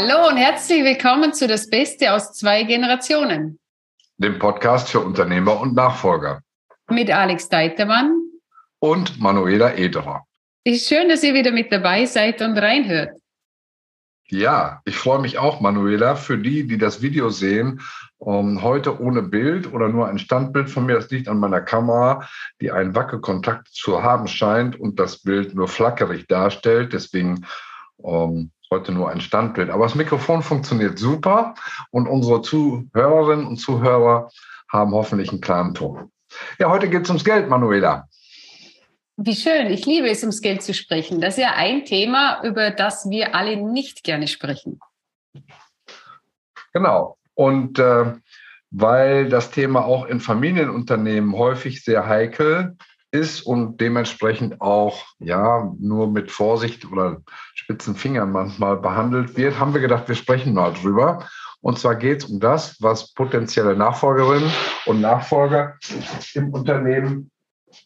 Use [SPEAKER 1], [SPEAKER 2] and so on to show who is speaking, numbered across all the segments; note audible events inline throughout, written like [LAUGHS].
[SPEAKER 1] Hallo und herzlich willkommen zu Das Beste aus zwei Generationen.
[SPEAKER 2] Dem Podcast für Unternehmer und Nachfolger.
[SPEAKER 1] Mit Alex Deitermann.
[SPEAKER 2] Und Manuela Ederer.
[SPEAKER 1] Ist schön, dass ihr wieder mit dabei seid und reinhört.
[SPEAKER 2] Ja, ich freue mich auch, Manuela, für die, die das Video sehen. Um, ähm, heute ohne Bild oder nur ein Standbild von mir. Das liegt an meiner Kamera, die einen Wackelkontakt zu haben scheint und das Bild nur flackerig darstellt. Deswegen um, ähm, heute nur ein Standbild. Aber das Mikrofon funktioniert super und unsere Zuhörerinnen und Zuhörer haben hoffentlich einen klaren Ton. Ja, heute geht es ums Geld, Manuela.
[SPEAKER 1] Wie schön. Ich liebe es, ums Geld zu sprechen. Das ist ja ein Thema, über das wir alle nicht gerne sprechen.
[SPEAKER 2] Genau. Und äh, weil das Thema auch in Familienunternehmen häufig sehr heikel ist und dementsprechend auch ja nur mit Vorsicht oder spitzen Fingern manchmal behandelt wird, haben wir gedacht, wir sprechen mal drüber. Und zwar geht es um das, was potenzielle Nachfolgerinnen und Nachfolger im Unternehmen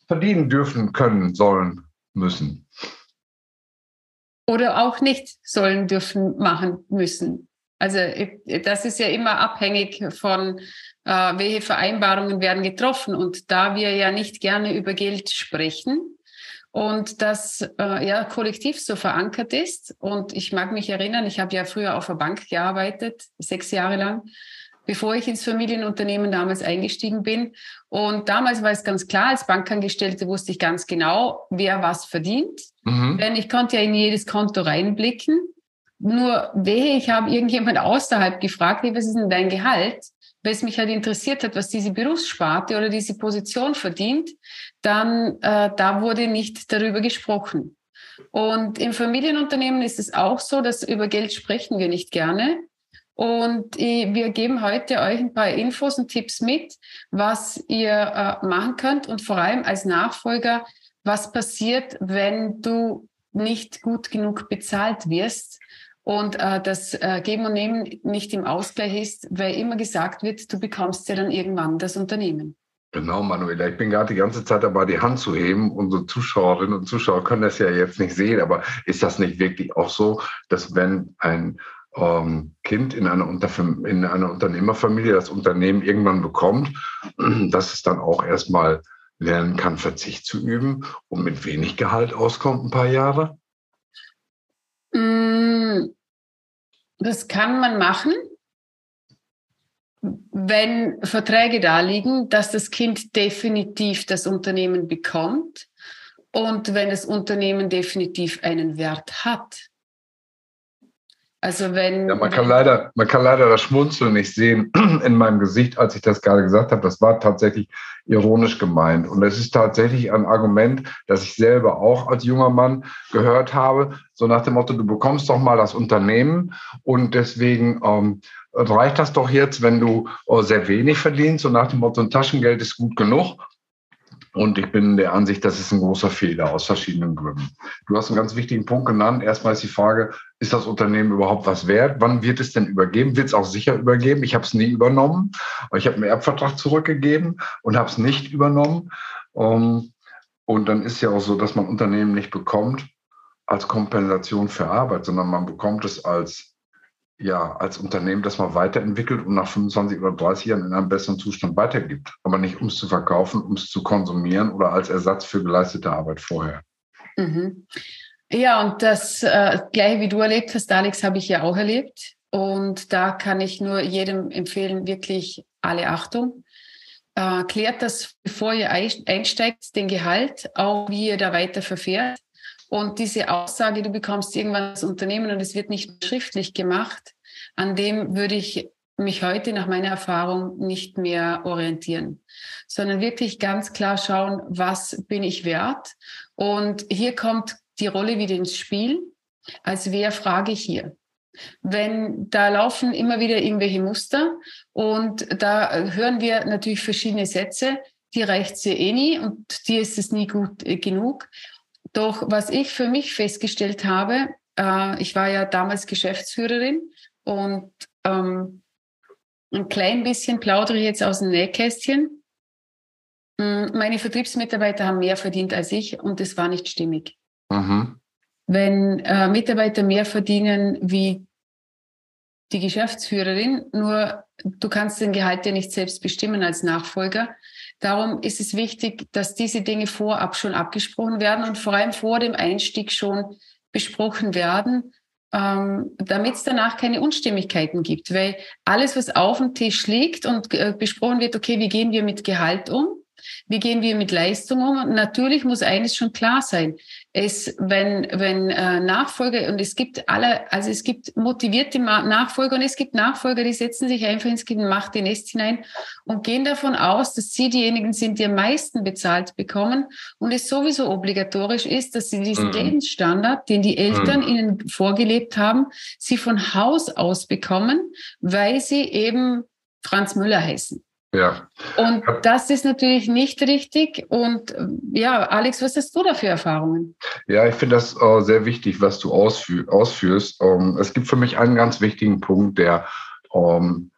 [SPEAKER 2] verdienen dürfen, können, sollen, müssen.
[SPEAKER 1] Oder auch nicht sollen, dürfen, machen, müssen. Also das ist ja immer abhängig von, äh, welche Vereinbarungen werden getroffen. Und da wir ja nicht gerne über Geld sprechen und das äh, ja kollektiv so verankert ist, und ich mag mich erinnern, ich habe ja früher auf der Bank gearbeitet, sechs Jahre lang, bevor ich ins Familienunternehmen damals eingestiegen bin. Und damals war es ganz klar, als Bankangestellte wusste ich ganz genau, wer was verdient. Mhm. Denn ich konnte ja in jedes Konto reinblicken. Nur wehe, ich habe irgendjemand außerhalb gefragt, was ist denn dein Gehalt? Weil es mich halt interessiert hat, was diese Berufssparte oder diese Position verdient, dann äh, da wurde nicht darüber gesprochen. Und im Familienunternehmen ist es auch so, dass über Geld sprechen wir nicht gerne. Und wir geben heute euch ein paar Infos und Tipps mit, was ihr äh, machen könnt und vor allem als Nachfolger, was passiert, wenn du nicht gut genug bezahlt wirst und äh, das äh, Geben und Nehmen nicht im Ausgleich ist, weil immer gesagt wird, du bekommst ja dann irgendwann das Unternehmen.
[SPEAKER 2] Genau, Manuela. Ich bin gerade die ganze Zeit dabei, die Hand zu heben. Unsere Zuschauerinnen und Zuschauer können das ja jetzt nicht sehen, aber ist das nicht wirklich auch so, dass wenn ein ähm, Kind in einer, in einer Unternehmerfamilie das Unternehmen irgendwann bekommt, [CLEARS THROAT] dass es dann auch erstmal lernen kann, Verzicht zu üben und mit wenig Gehalt auskommt ein paar Jahre?
[SPEAKER 1] Mm, das kann man machen, wenn Verträge da liegen, dass das Kind definitiv das Unternehmen bekommt und wenn das Unternehmen definitiv einen Wert hat.
[SPEAKER 2] Also wenn. Ja, man kann leider, man kann leider das Schmunzeln nicht sehen [CLEARS THROAT] in meinem Gesicht, als ich das gerade gesagt habe. Das war tatsächlich ironisch gemeint. Und es ist tatsächlich ein Argument, das ich selber auch als junger Mann gehört habe. So nach dem Motto, du bekommst doch mal das Unternehmen und deswegen ähm, reicht das doch jetzt, wenn du äh, sehr wenig verdienst. So nach dem Motto, ein Taschengeld ist gut genug. Und ich bin der Ansicht, das ist ein großer Fehler aus verschiedenen Gründen. Du hast einen ganz wichtigen Punkt genannt. Erstmal ist die Frage, ist das Unternehmen überhaupt was wert? Wann wird es denn übergeben? Wird es auch sicher übergeben? Ich habe es nie übernommen. Ich habe einen Erbvertrag zurückgegeben und habe es nicht übernommen. Ähm, und dann ist ja auch so, dass man Unternehmen nicht bekommt als Kompensation für Arbeit, sondern man bekommt es als ja, als Unternehmen, das man weiterentwickelt und nach 25 oder 30 Jahren in einem besseren Zustand weitergibt. Aber nicht, um es zu verkaufen, um es zu konsumieren oder als Ersatz für geleistete Arbeit vorher.
[SPEAKER 1] Mhm. Ja, und das äh, gleiche, wie du erlebt hast, Alex, habe ich ja auch erlebt. Und da kann ich nur jedem empfehlen, wirklich alle Achtung. Äh, klärt das, bevor ihr einsteigt, den Gehalt, auch wie ihr da weiter verfährt. Und diese Aussage, du bekommst irgendwann das Unternehmen und es wird nicht schriftlich gemacht, an dem würde ich mich heute nach meiner Erfahrung nicht mehr orientieren, sondern wirklich ganz klar schauen, was bin ich wert? Und hier kommt die Rolle wieder ins Spiel. Als wer frage ich hier? Wenn da laufen immer wieder irgendwelche Muster und da hören wir natürlich verschiedene Sätze, die reicht sie eh nie und die ist es nie gut äh, genug. Doch was ich für mich festgestellt habe, äh, ich war ja damals Geschäftsführerin und ähm, ein klein bisschen plaudere ich jetzt aus dem Nähkästchen. Hm, meine Vertriebsmitarbeiter haben mehr verdient als ich und das war nicht stimmig. Mhm. Wenn äh, Mitarbeiter mehr verdienen wie die Geschäftsführerin, nur du kannst den Gehalt ja nicht selbst bestimmen als Nachfolger. Darum ist es wichtig, dass diese Dinge vorab schon abgesprochen werden und vor allem vor dem Einstieg schon besprochen werden, ähm, damit es danach keine Unstimmigkeiten gibt. Weil alles, was auf dem Tisch liegt und äh, besprochen wird, okay, wie gehen wir mit Gehalt um? Wie gehen wir mit Leistung um? Natürlich muss eines schon klar sein. Es, wenn, wenn äh, Nachfolger, und es gibt alle, also es gibt motivierte Nachfolger und es gibt Nachfolger, die setzen sich einfach ins gemachte Nest hinein und gehen davon aus, dass sie diejenigen sind, die am meisten bezahlt bekommen und es sowieso obligatorisch ist, dass sie diesen mhm. Lebensstandard, den die Eltern mhm. ihnen vorgelebt haben, sie von Haus aus bekommen, weil sie eben Franz Müller heißen. Ja. Und das ist natürlich nicht richtig. Und ja, Alex, was hast du da für Erfahrungen?
[SPEAKER 2] Ja, ich finde das äh, sehr wichtig, was du ausführ ausführst. Ähm, es gibt für mich einen ganz wichtigen Punkt, der ähm,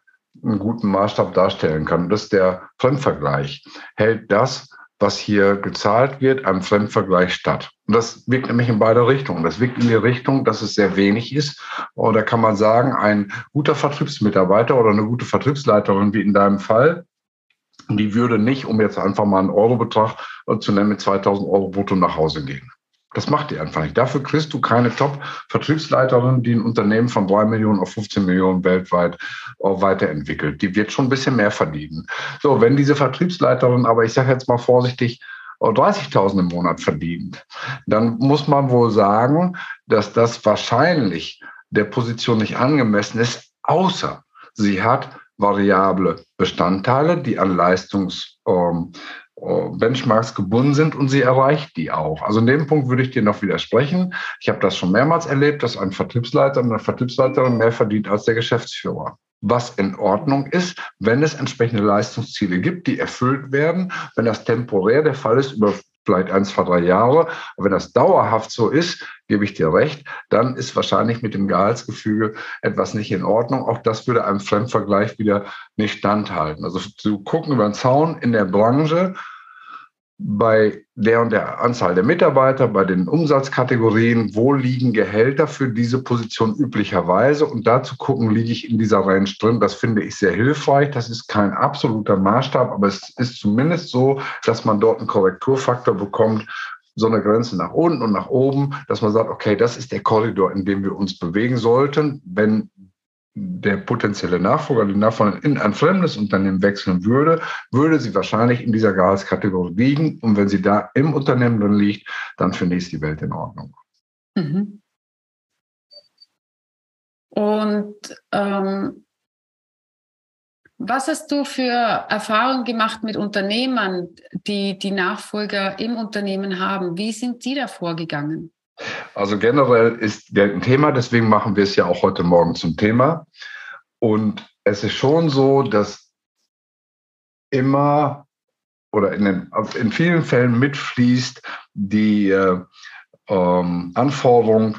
[SPEAKER 2] einen guten Maßstab darstellen kann. Das ist der Fremdvergleich. Hält das, was hier gezahlt wird, am Fremdvergleich statt? Und das wirkt nämlich in beide Richtungen. Das wirkt in die Richtung, dass es sehr wenig ist. Oder kann man sagen, ein guter Vertriebsmitarbeiter oder eine gute Vertriebsleiterin, wie in deinem Fall, die würde nicht, um jetzt einfach mal einen Eurobetrag zu nennen, mit 2000 Euro brutto nach Hause gehen. Das macht die einfach nicht. Dafür kriegst du keine Top-Vertriebsleiterin, die ein Unternehmen von drei Millionen auf 15 Millionen weltweit weiterentwickelt. Die wird schon ein bisschen mehr verdienen. So, wenn diese Vertriebsleiterin aber, ich sage jetzt mal vorsichtig, 30.000 im Monat verdient, dann muss man wohl sagen, dass das wahrscheinlich der Position nicht angemessen ist, außer sie hat variable Bestandteile, die an Leistungs ähm, äh, Benchmarks gebunden sind und sie erreicht die auch. Also in dem Punkt würde ich dir noch widersprechen. Ich habe das schon mehrmals erlebt, dass ein Vertriebsleiter und eine Vertriebsleiterin mehr verdient als der Geschäftsführer. Was in Ordnung ist, wenn es entsprechende Leistungsziele gibt, die erfüllt werden. Wenn das temporär der Fall ist, über vielleicht ein, zwei, drei Jahre. Aber wenn das dauerhaft so ist, gebe ich dir recht, dann ist wahrscheinlich mit dem Gehaltsgefüge etwas nicht in Ordnung. Auch das würde einem Fremdvergleich wieder nicht standhalten. Also zu gucken über den Zaun in der Branche, bei der und der Anzahl der Mitarbeiter, bei den Umsatzkategorien, wo liegen Gehälter für diese Position üblicherweise und dazu gucken, liege ich in dieser Range drin. Das finde ich sehr hilfreich. Das ist kein absoluter Maßstab, aber es ist zumindest so, dass man dort einen Korrekturfaktor bekommt, so eine Grenze nach unten und nach oben, dass man sagt, okay, das ist der Korridor, in dem wir uns bewegen sollten. Wenn der potenzielle Nachfolger, die Nachfolger in ein fremdes Unternehmen wechseln würde, würde sie wahrscheinlich in dieser Gehaltskategorie liegen. Und wenn sie da im Unternehmen drin liegt, dann finde ich die Welt in Ordnung. Mhm.
[SPEAKER 1] Und ähm, was hast du für Erfahrungen gemacht mit Unternehmern, die die Nachfolger im Unternehmen haben? Wie sind die da vorgegangen?
[SPEAKER 2] Also generell ist Geld ein Thema, deswegen machen wir es ja auch heute Morgen zum Thema. Und es ist schon so, dass immer oder in, den, in vielen Fällen mitfließt die äh, ähm, Anforderung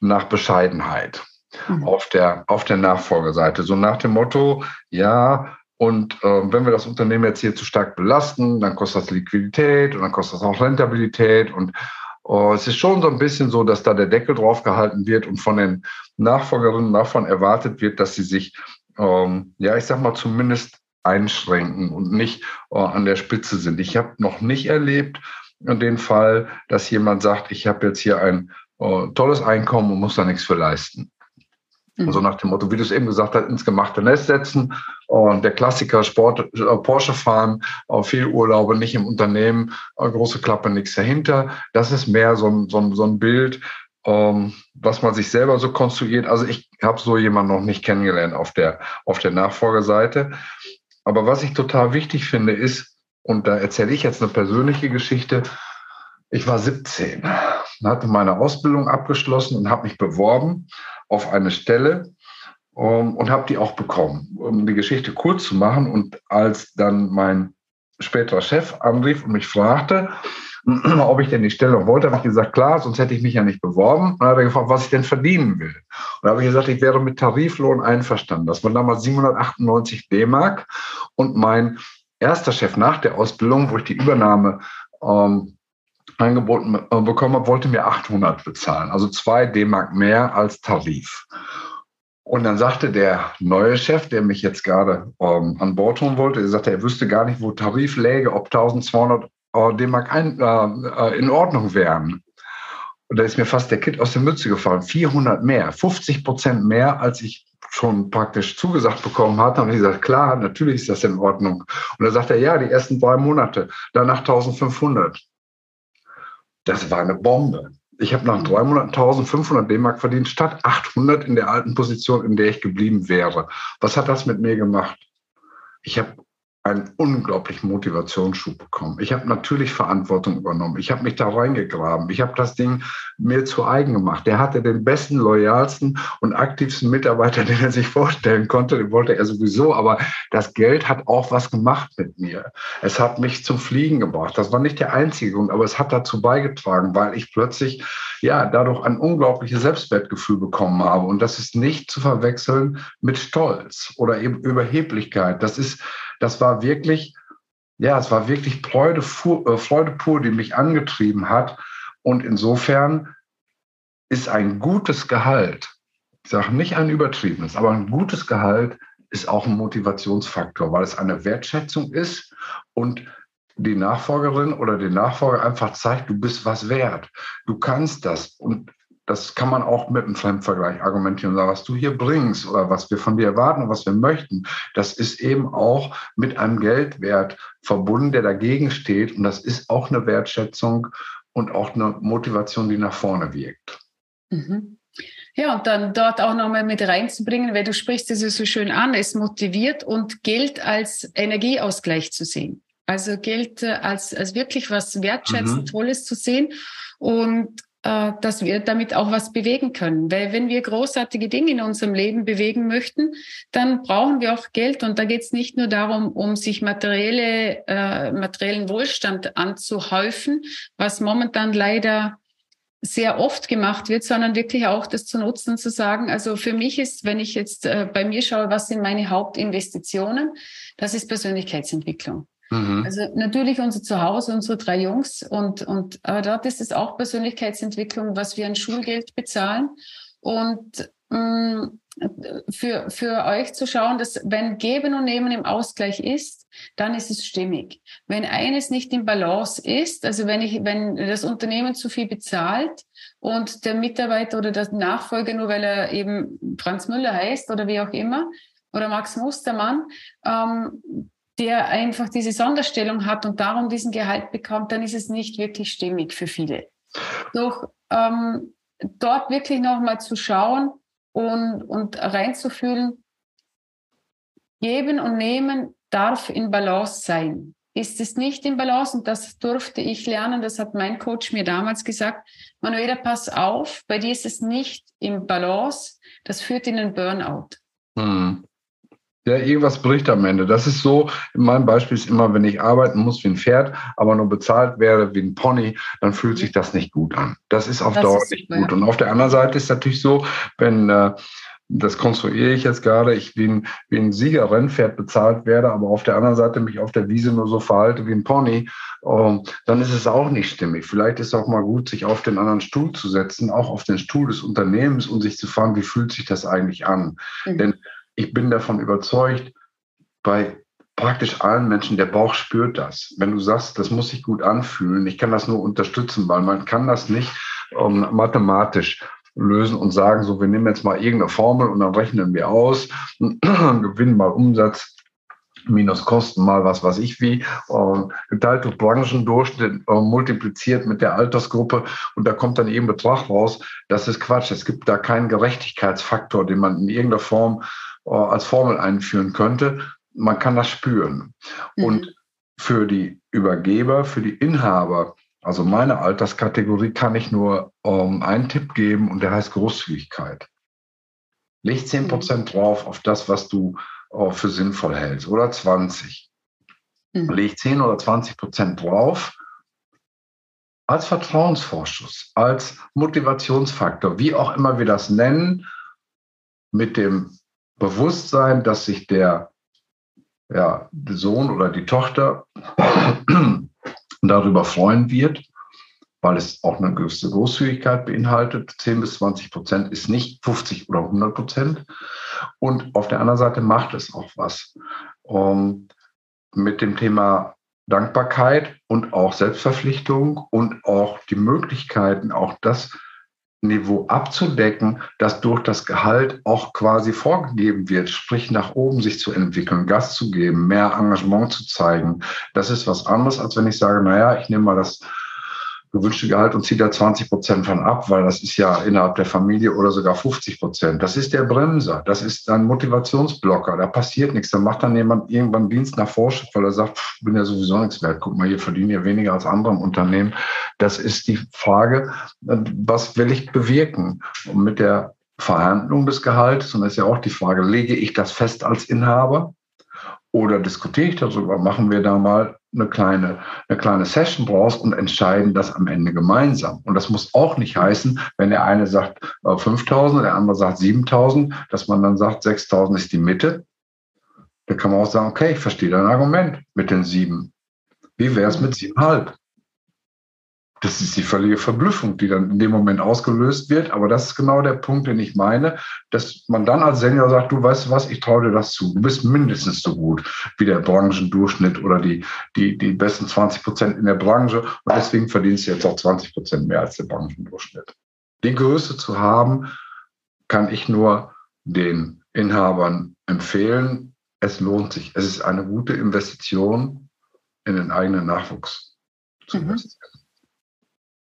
[SPEAKER 2] nach Bescheidenheit mhm. auf, der, auf der Nachfolgeseite. So nach dem Motto, ja, und äh, wenn wir das Unternehmen jetzt hier zu stark belasten, dann kostet das Liquidität und dann kostet das auch Rentabilität und Oh, es ist schon so ein bisschen so, dass da der Deckel drauf gehalten wird und von den Nachfolgerinnen und Nachfolgern erwartet wird, dass sie sich, ähm, ja, ich sag mal, zumindest einschränken und nicht äh, an der Spitze sind. Ich habe noch nicht erlebt dem Fall, dass jemand sagt, ich habe jetzt hier ein äh, tolles Einkommen und muss da nichts für leisten. Mhm. So nach dem Motto, wie du es eben gesagt hast, ins gemachte Nest setzen. Und der Klassiker Sport, äh, Porsche fahren, viel Urlaube, nicht im Unternehmen, äh, große Klappe, nichts dahinter. Das ist mehr so ein, so ein, so ein Bild, ähm, was man sich selber so konstruiert. Also ich habe so jemanden noch nicht kennengelernt auf der, auf der Nachfolgerseite. Aber was ich total wichtig finde, ist, und da erzähle ich jetzt eine persönliche Geschichte, ich war 17, hatte meine Ausbildung abgeschlossen und habe mich beworben auf eine Stelle um, ähm, und habe die auch bekommen. Um die Geschichte kurz zu machen und als dann mein späterer Chef anrief und mich fragte, [CLEARS THROAT] ob ich denn die Stelle wollte, habe ich gesagt, klar, sonst hätte ich mich ja nicht beworben. Und dann hat er gefragt, was ich denn verdienen will. Und da habe ich gesagt, ich wäre mit Tariflohn einverstanden. Das waren damals 798 D-Mark. Und mein erster Chef nach der Ausbildung, wo ich die Übernahme ähm, angeboten äh, bekommen habe, wollte mir 800 bezahlen, also zwei D-Mark mehr als Tarif. Und dann sagte der neue Chef, der mich jetzt gerade ähm, an Bord holen wollte, er sagte, er wüsste gar nicht, wo Tarif läge, ob 1200 äh, D-Mark äh, äh, in Ordnung wären. Und da ist mir fast der Kit aus der Mütze gefallen. 400 mehr, 50 Prozent mehr, als ich schon praktisch zugesagt bekommen hatte. Und ich gesagt, klar, natürlich ist das in Ordnung. Und da sagt er, ja, die ersten drei Monate, danach 1500. Das war eine Bombe. Ich habe nach drei Monaten 1500 D-Mark verdient, statt 800 in der alten Position, in der ich geblieben wäre. Was hat das mit mir gemacht? Ich habe einen unglaublichen Motivationsschub bekommen. Ich habe natürlich Verantwortung übernommen. Ich habe mich da reingegraben. Ich habe das Ding mir zu eigen gemacht. Der hatte den besten, loyalsten und aktivsten Mitarbeiter, [LAUGHS] den er sich vorstellen konnte. Den wollte er sowieso. Aber das Geld hat auch was gemacht mit mir. Es hat mich zum Fliegen gebracht. Das war nicht der einzige Grund, aber es hat dazu beigetragen, weil ich plötzlich ja dadurch ein unglaubliches Selbstwertgefühl bekommen habe. Und das ist nicht zu verwechseln mit Stolz oder eben Überheblichkeit. Das ist das war wirklich, ja, es war wirklich Freude, äh, Freude pur, die mich angetrieben hat. Und insofern ist ein gutes Gehalt, ich sage nicht ein übertriebenes, aber ein gutes Gehalt ist auch ein Motivationsfaktor, weil es eine Wertschätzung ist und die Nachfolgerin oder den Nachfolger einfach zeigt, du bist was wert. Du kannst das. Und das kann man auch mit einem Fremdvergleich argumentieren sagen, was du hier bringst oder was wir von dir erwarten und was wir möchten, das ist eben auch mit einem Geldwert verbunden, der dagegen steht. Und das ist auch eine Wertschätzung und auch eine Motivation, die nach vorne wirkt.
[SPEAKER 1] Mhm. Ja, und dann dort auch nochmal mit reinzubringen, weil du sprichst es so schön an, es motiviert und Geld als Energieausgleich zu sehen. Also Geld als, als wirklich was wertschätzend mhm. Tolles zu sehen. Und äh, dass wir damit auch was bewegen können. Weil wenn wir großartige Dinge in unserem Leben bewegen möchten, dann brauchen wir auch Geld. Und da geht es nicht nur darum, um sich materielle, äh, materiellen Wohlstand anzuhäufen, was momentan leider sehr oft gemacht wird, sondern wirklich auch das zu nutzen zu sagen, also für mich ist, wenn ich jetzt äh, bei mir schaue, was sind meine Hauptinvestitionen, das ist Persönlichkeitsentwicklung. Mhm. Also natürlich unser Zuhause, unsere drei Jungs und, und aber dort ist es auch Persönlichkeitsentwicklung, was wir an Schulgeld bezahlen. Und mh, mm, für, für euch zu schauen, dass wenn Geben und Nehmen im Ausgleich ist, dann ist es stimmig. Wenn eines nicht im Balance ist, also wenn ich, wenn das Unternehmen zu viel bezahlt und der Mitarbeiter oder der Nachfolger, nur weil er eben Franz Müller heißt oder wie auch immer, oder Max Mustermann, ähm, der einfach diese Sonderstellung hat und darum diesen Gehalt bekommt, dann ist es nicht wirklich stimmig für viele. Doch ähm, dort wirklich nochmal zu schauen und, und reinzufühlen, geben und nehmen darf in Balance sein. Ist es nicht in Balance, und das durfte ich lernen, das hat mein Coach mir damals gesagt, Manuela, pass auf, bei dir ist es nicht im Balance, das führt in einen Burnout. Hm.
[SPEAKER 2] Ja, irgendwas bricht am Ende. Das ist so, mein Beispiel ist immer, wenn ich arbeiten muss wie ein Pferd, aber nur bezahlt werde wie ein Pony, dann fühlt sich das nicht gut an. Das ist auf das Dauer ist nicht gut. Und auf der anderen Seite ist natürlich so, wenn, äh, das konstruiere ich jetzt gerade, ich wie ein, wie ein Siegerrennpferd bezahlt werde, aber auf der anderen Seite mich auf der Wiese nur so verhalte wie ein Pony, ähm, dann ist es auch nicht stimmig. Vielleicht ist es auch mal gut, sich auf den anderen Stuhl zu setzen, auch auf den Stuhl des Unternehmens und sich zu fragen, wie fühlt sich das eigentlich an? Mhm. Denn ich bin davon überzeugt, bei praktisch allen Menschen, der Bauch spürt das. Wenn du sagst, das muss sich gut anfühlen, ich kann das nur unterstützen, weil man kann das nicht ähm, mathematisch lösen und sagen, so, wir nehmen jetzt mal irgendeine Formel und dann rechnen wir aus, [CLEARS THROAT] gewinnen mal Umsatz minus Kosten mal was weiß ich wie, äh, geteilt durch Branchendurchschnitt, äh, multipliziert mit der Altersgruppe und da kommt dann eben Betrag raus. Das ist Quatsch. Es gibt da keinen Gerechtigkeitsfaktor, den man in irgendeiner Form als Formel einführen könnte. Man kann das spüren. Mhm. Und für die Übergeber, für die Inhaber, also meine Alterskategorie, kann ich nur ähm, einen Tipp geben und der heißt Großzügigkeit. Leg 10 Prozent mhm. drauf auf das, was du äh, für sinnvoll hältst oder 20. Mhm. Leg 10 oder 20 Prozent drauf als Vertrauensvorschuss, als Motivationsfaktor, wie auch immer wir das nennen, mit dem Bewusstsein, dass sich der, ja, Sohn oder die Tochter [CLEARS THROAT] darüber freuen wird, weil es auch eine gewisse Großzügigkeit beinhaltet. 10 bis 20 Prozent ist nicht 50 oder 100 Prozent. Und auf der anderen Seite macht es auch was. Um, mit dem Thema Dankbarkeit und auch Selbstverpflichtung und auch die Möglichkeiten, auch das Niveau abzudecken, das durch das Gehalt auch quasi vorgegeben wird, sprich nach oben sich zu entwickeln, Gas zu geben, mehr Engagement zu zeigen. Das ist was anderes, als wenn ich sage, naja, ich nehme mal das gewünschte Gehalt und zieht da 20 Prozent von ab, weil das ist ja innerhalb der Familie oder sogar 50 Prozent. Das ist der Bremser, das ist ein Motivationsblocker, da passiert nichts. Da macht dann jemand irgendwann Dienst nach Vorschritt, weil er sagt, pff, bin ja sowieso nichts wert. Guck mal, hier verdiene ich weniger als andere im Unternehmen. Das ist die Frage, was will ich bewirken? Und mit der Verhandlung des Gehalts, und das ist ja auch die Frage, lege ich das fest als Inhaber? Oder diskutiere ich darüber, machen wir da mal eine kleine, eine kleine Session draus und entscheiden das am Ende gemeinsam. Und das muss auch nicht heißen, wenn der eine sagt 5000, äh, der andere sagt 7000, dass man dann sagt, 6000 ist die Mitte. Da kann man auch sagen, okay, ich verstehe dein Argument mit den sieben. Wie wäre es mit siebenhalb? Das ist die völlige Verblüffung, die dann in dem Moment ausgelöst wird. Aber das ist genau der Punkt, den ich meine, dass man dann als Senior sagt, du weißt was, ich traue dir das zu. Du bist mindestens so gut wie der Branchendurchschnitt oder die, die, die besten 20 Prozent in der Branche. Und deswegen verdienst du jetzt auch 20 Prozent mehr als der Branchendurchschnitt. Die Größe zu haben, kann ich nur den Inhabern empfehlen. Es lohnt sich. Es ist eine gute Investition in den eigenen Nachwuchs zu mhm.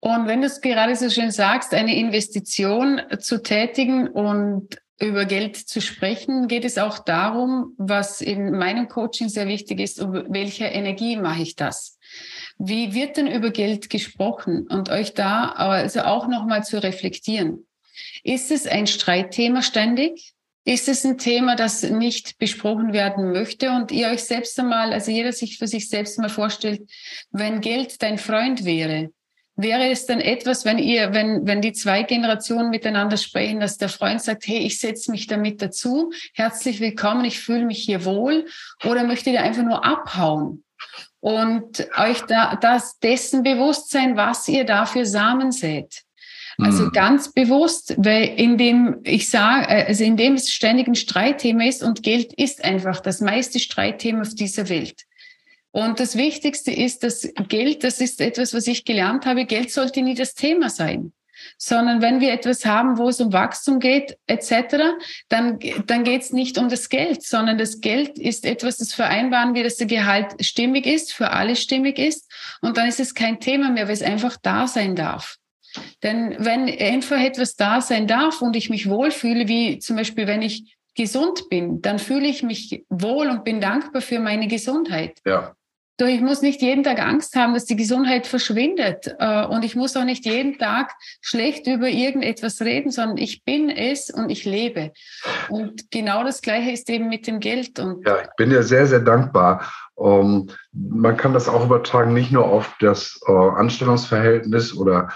[SPEAKER 1] Und wenn du es gerade so schön sagst, eine Investition zu tätigen und über Geld zu sprechen, geht es auch darum, was in meinem Coaching sehr wichtig ist, über welche Energie mache ich das? Wie wird denn über Geld gesprochen? Und euch da also auch nochmal zu reflektieren. Ist es ein Streitthema ständig? Ist es ein Thema, das nicht besprochen werden möchte und ihr euch selbst einmal, also jeder sich für sich selbst mal vorstellt, wenn Geld dein Freund wäre, Wäre es dann etwas, wenn ihr, wenn, wenn die zwei Generationen miteinander sprechen, dass der Freund sagt, hey, ich setze mich damit dazu, herzlich willkommen, ich fühle mich hier wohl, oder möchtet ihr einfach nur abhauen? Und euch da, das dessen bewusst sein, was ihr da für Samen sät. Also mhm. ganz bewusst, weil in dem, ich sage, äh, also in dem es ständig ein Streitthema ist und Geld ist einfach das meiste Streitthema auf dieser Welt. Und das Wichtigste ist, dass Geld, das ist etwas, was ich gelernt habe, Geld sollte nie das Thema sein. Sondern wenn wir etwas haben, wo es um Wachstum geht, etc., dann, dann geht es nicht um das Geld, sondern das Geld ist etwas, das vereinbaren wir, dass der Gehalt stimmig ist, für alle stimmig ist. Und dann ist es kein Thema mehr, weil es einfach da sein darf. Denn wenn einfach etwas da sein darf und ich mich wohlfühle, wie zum Beispiel, wenn ich gesund bin, dann fühle ich mich wohl und bin dankbar für meine Gesundheit. Ja. Doch ich muss nicht jeden Tag Angst haben, dass die Gesundheit verschwindet. Äh, und ich muss auch nicht jeden Tag schlecht über irgendetwas reden, sondern ich bin es und ich lebe. Und genau das Gleiche ist eben mit dem Geld. Und
[SPEAKER 2] ja, ich bin dir sehr, sehr dankbar. Um, man kann das auch übertragen, nicht nur auf das uh, Anstellungsverhältnis oder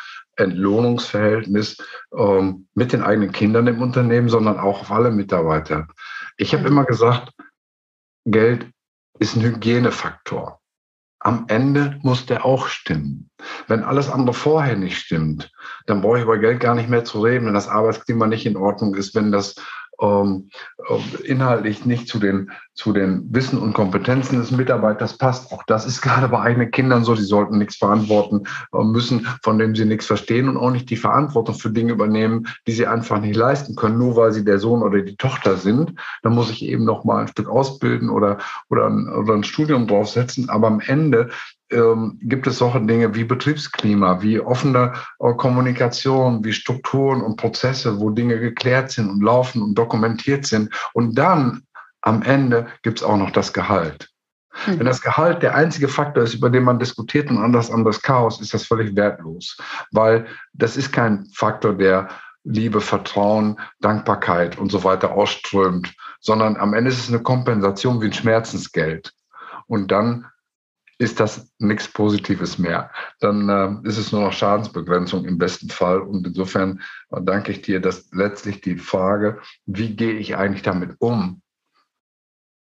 [SPEAKER 2] Entlohnungsverhältnis um, mit den eigenen Kindern im Unternehmen, sondern auch auf alle Mitarbeiter. Ich habe immer gesagt, Geld ist ein Hygienefaktor am Ende muss der auch stimmen. Wenn alles andere vorher nicht stimmt, dann brauche ich über Geld gar nicht mehr zu reden, wenn das Arbeitsklima nicht in Ordnung ist, wenn das ähm, äh, inhaltlich nicht zu den, zu den Wissen und Kompetenzen des Mitarbeiters passt. Auch das ist [LAUGHS] gerade bei eigenen Kindern so. Die sollten nichts verantworten äh, müssen, von dem sie nichts verstehen und auch nicht die Verantwortung für Dinge übernehmen, die sie einfach nicht leisten können, nur weil sie der Sohn oder die Tochter sind. Da muss ich eben noch mal ein Stück ausbilden oder, oder, ein, oder ein Studium draufsetzen. Aber am Ende ähm, gibt es solche Dinge wie Betriebsklima, wie offene äh, Kommunikation, wie Strukturen und Prozesse, wo Dinge geklärt sind und laufen und dokumentiert sind. Und dann am Ende gibt es auch noch das Gehalt. Mhm. Wenn das Gehalt der einzige Faktor ist, über den man diskutiert und anders an das Chaos, ist das völlig wertlos, weil das ist kein Faktor, der Liebe, Vertrauen, Dankbarkeit und so weiter ausströmt, sondern am Ende ist es eine Kompensation wie ein Schmerzensgeld. Und dann ist das nichts Positives mehr. Dann äh, ist es nur noch Schadensbegrenzung im besten Fall. Und insofern danke ich dir, dass letztlich die Frage, wie gehe ich eigentlich damit um,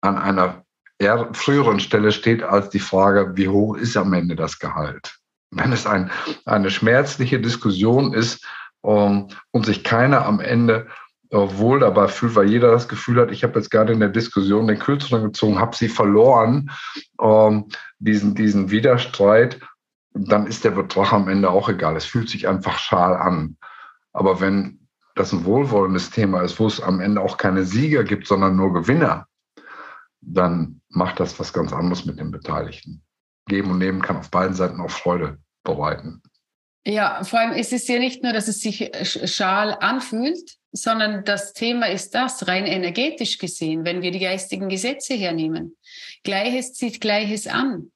[SPEAKER 2] an einer eher früheren Stelle steht als die Frage, wie hoch ist am Ende das Gehalt. wenn es ein, eine schmerzliche Diskussion ist ähm, und sich keiner am Ende wohl dabei fühlt, weil jeder das Gefühl hat, ich habe jetzt gerade in der Diskussion den Kürzeren gezogen, habe sie verloren, ähm, diesen, diesen Widerstreit, dann ist der Betrag am Ende auch egal. Es fühlt sich einfach schal an. Aber wenn das ein wohlwollendes Thema ist, wo es am Ende auch keine Sieger gibt, sondern nur Gewinner, dann macht das was ganz anderes mit den Beteiligten. Geben und Nehmen kann auf beiden Seiten auch Freude bereiten.
[SPEAKER 1] Ja, vor allem ist es ja nicht nur, dass es sich schal anfühlt, sondern das Thema ist das, rein energetisch gesehen, wenn wir die geistigen Gesetze hernehmen. Gleiches zieht Gleiches an.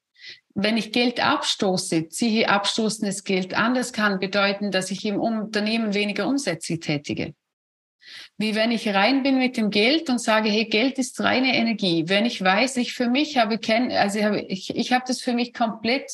[SPEAKER 1] Wenn ich Geld abstoße, ziehe abstoßendes Geld an. Das kann bedeuten, dass ich im Unternehmen weniger Umsätze tätige. Wie wenn ich rein bin mit dem Geld und sage, hey, Geld ist reine Energie. Wenn ich weiß, ich für mich habe also ich habe, ich, ich habe das für mich komplett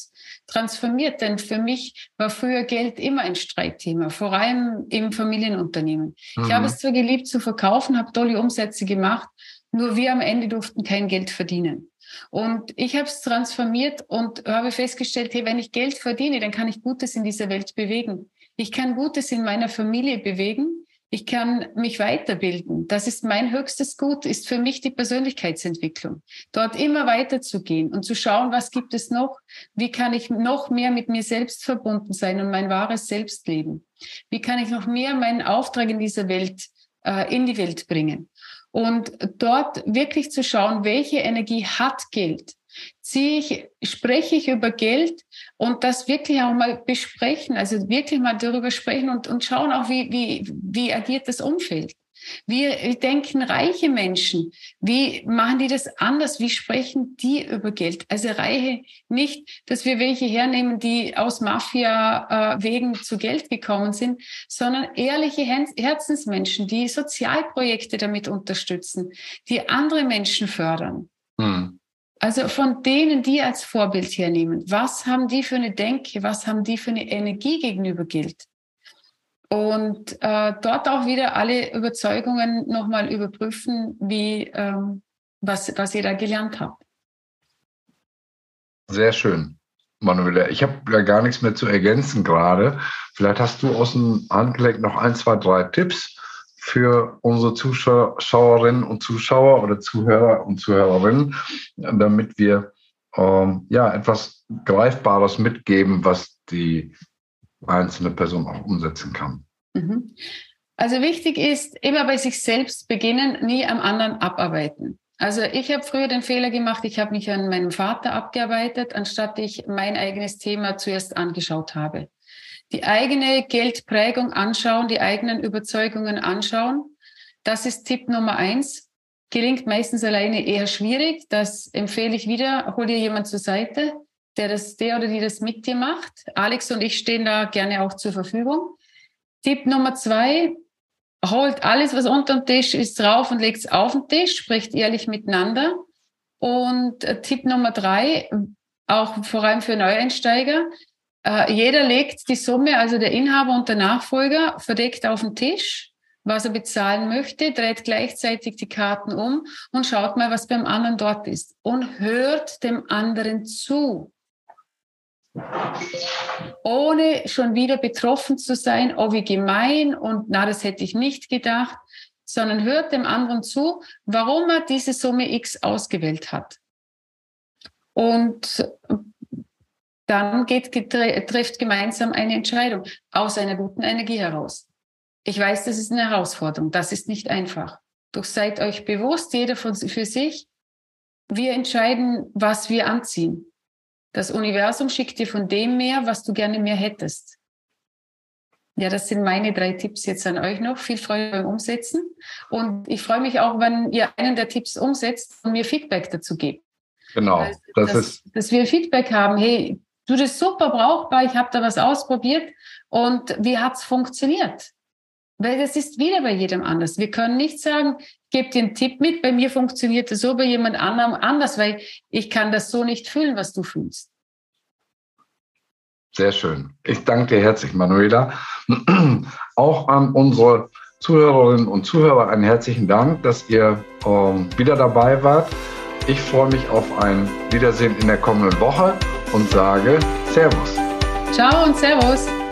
[SPEAKER 1] transformiert, denn für mich war früher Geld immer ein Streitthema, vor allem im Familienunternehmen. Mhm. Ich habe mhm. es zwar geliebt zu verkaufen, habe tolle Umsätze gemacht, nur wir am Ende durften kein Geld verdienen. Und ich habe es transformiert und habe festgestellt, hey, wenn ich Geld verdiene, dann kann ich Gutes in dieser Welt bewegen. Ich kann Gutes in meiner Familie bewegen. Ich kann mich weiterbilden. Das ist mein höchstes Gut, ist für mich die Persönlichkeitsentwicklung. Dort immer weiterzugehen und zu schauen, was gibt es noch? Wie kann ich noch mehr mit mir selbst verbunden sein und mein wahres Selbst leben? Wie kann ich noch mehr meinen Auftrag in dieser Welt äh, in die Welt bringen? Und dort wirklich zu schauen, welche Energie hat Geld? Ziehe ich, spreche ich über Geld und das wirklich auch mal besprechen, also wirklich mal darüber sprechen und, und schauen auch, wie, wie, wie agiert das Umfeld. Wie denken reiche Menschen? Wie machen die das anders? Wie sprechen die über Geld? Also Reiche nicht, dass wir welche hernehmen, die aus Mafia-Wegen äh, zu Geld gekommen sind, sondern ehrliche Herzensmenschen, die Sozialprojekte damit unterstützen, die andere Menschen fördern. Hm. Also von denen, die als Vorbild hernehmen, was haben die für eine Denke, was haben die für eine Energie gegenüber Geld? Und äh, dort auch wieder alle Überzeugungen nochmal überprüfen, wie, ähm, was, was ihr da gelernt habt.
[SPEAKER 2] Sehr schön, Manuela. Ich habe ja gar nichts mehr zu ergänzen gerade. Vielleicht hast du aus dem Handgelenk noch ein, zwei, drei Tipps für unsere Zuschauerinnen und Zuschauer oder Zuhörer und Zuhörerinnen, damit wir ähm, ja etwas Greifbares mitgeben, was die einzelne Person auch umsetzen kann. Mhm.
[SPEAKER 1] Also wichtig ist, immer bei sich selbst beginnen, nie am anderen abarbeiten. Also ich habe früher den Fehler gemacht, ich habe mich an meinem Vater abgearbeitet, anstatt ich mein eigenes Thema zuerst angeschaut habe. Die eigene Geldprägung anschauen, die eigenen Überzeugungen anschauen. Das ist Tipp Nummer eins. Gelingt meistens alleine eher schwierig. Das empfehle ich wieder. Hol dir jemand zur Seite der das, der oder die das mit dir macht. Alex und ich stehen da gerne auch zur Verfügung. Tipp Nummer zwei, holt alles, was unter dem Tisch ist, drauf und legt es auf den Tisch, spricht ehrlich miteinander. Und äh, Tipp Nummer drei, auch vor allem für Neueinsteiger, äh, jeder legt die Summe, also der Inhaber und der Nachfolger, verdeckt auf den Tisch, was er bezahlen möchte, dreht gleichzeitig die Karten um und schaut mal, was beim anderen dort ist und hört dem anderen zu ohne schon wieder betroffen zu sein, oh wie gemein und na, das hätte ich nicht gedacht, sondern hört dem anderen zu, warum er diese Summe X ausgewählt hat. Und dann geht, trifft gemeinsam eine Entscheidung aus einer guten Energie heraus. Ich weiß, das ist eine Herausforderung, das ist nicht einfach. Doch seid euch bewusst, jeder von, für sich, wir entscheiden, was wir anziehen. Das Universum schickt dir von dem mehr, was du gerne mehr hättest. Ja, das sind meine drei Tipps jetzt an euch noch. Viel Freude beim Umsetzen. Und ich freue mich auch, wenn ihr einen der Tipps umsetzt und mir Feedback dazu gebt.
[SPEAKER 2] Genau.
[SPEAKER 1] Also, das dass, ist dass wir Feedback haben. Hey, du das super brauchbar. Ich habe da was ausprobiert. Und wie hat's funktioniert? Weil das ist wieder bei jedem anders. Wir können nicht sagen, gebe dir einen Tipp mit, bei mir funktioniert das so, bei jemand anderem anders, weil ich kann das so nicht fühlen, was du fühlst.
[SPEAKER 2] Sehr schön. Ich danke dir herzlich, Manuela. Auch an unsere Zuhörerinnen und Zuhörer einen herzlichen Dank, dass ihr ähm, wieder dabei wart. Ich freue mich auf ein Wiedersehen in der kommenden Woche und sage Servus.
[SPEAKER 1] Ciao und Servus.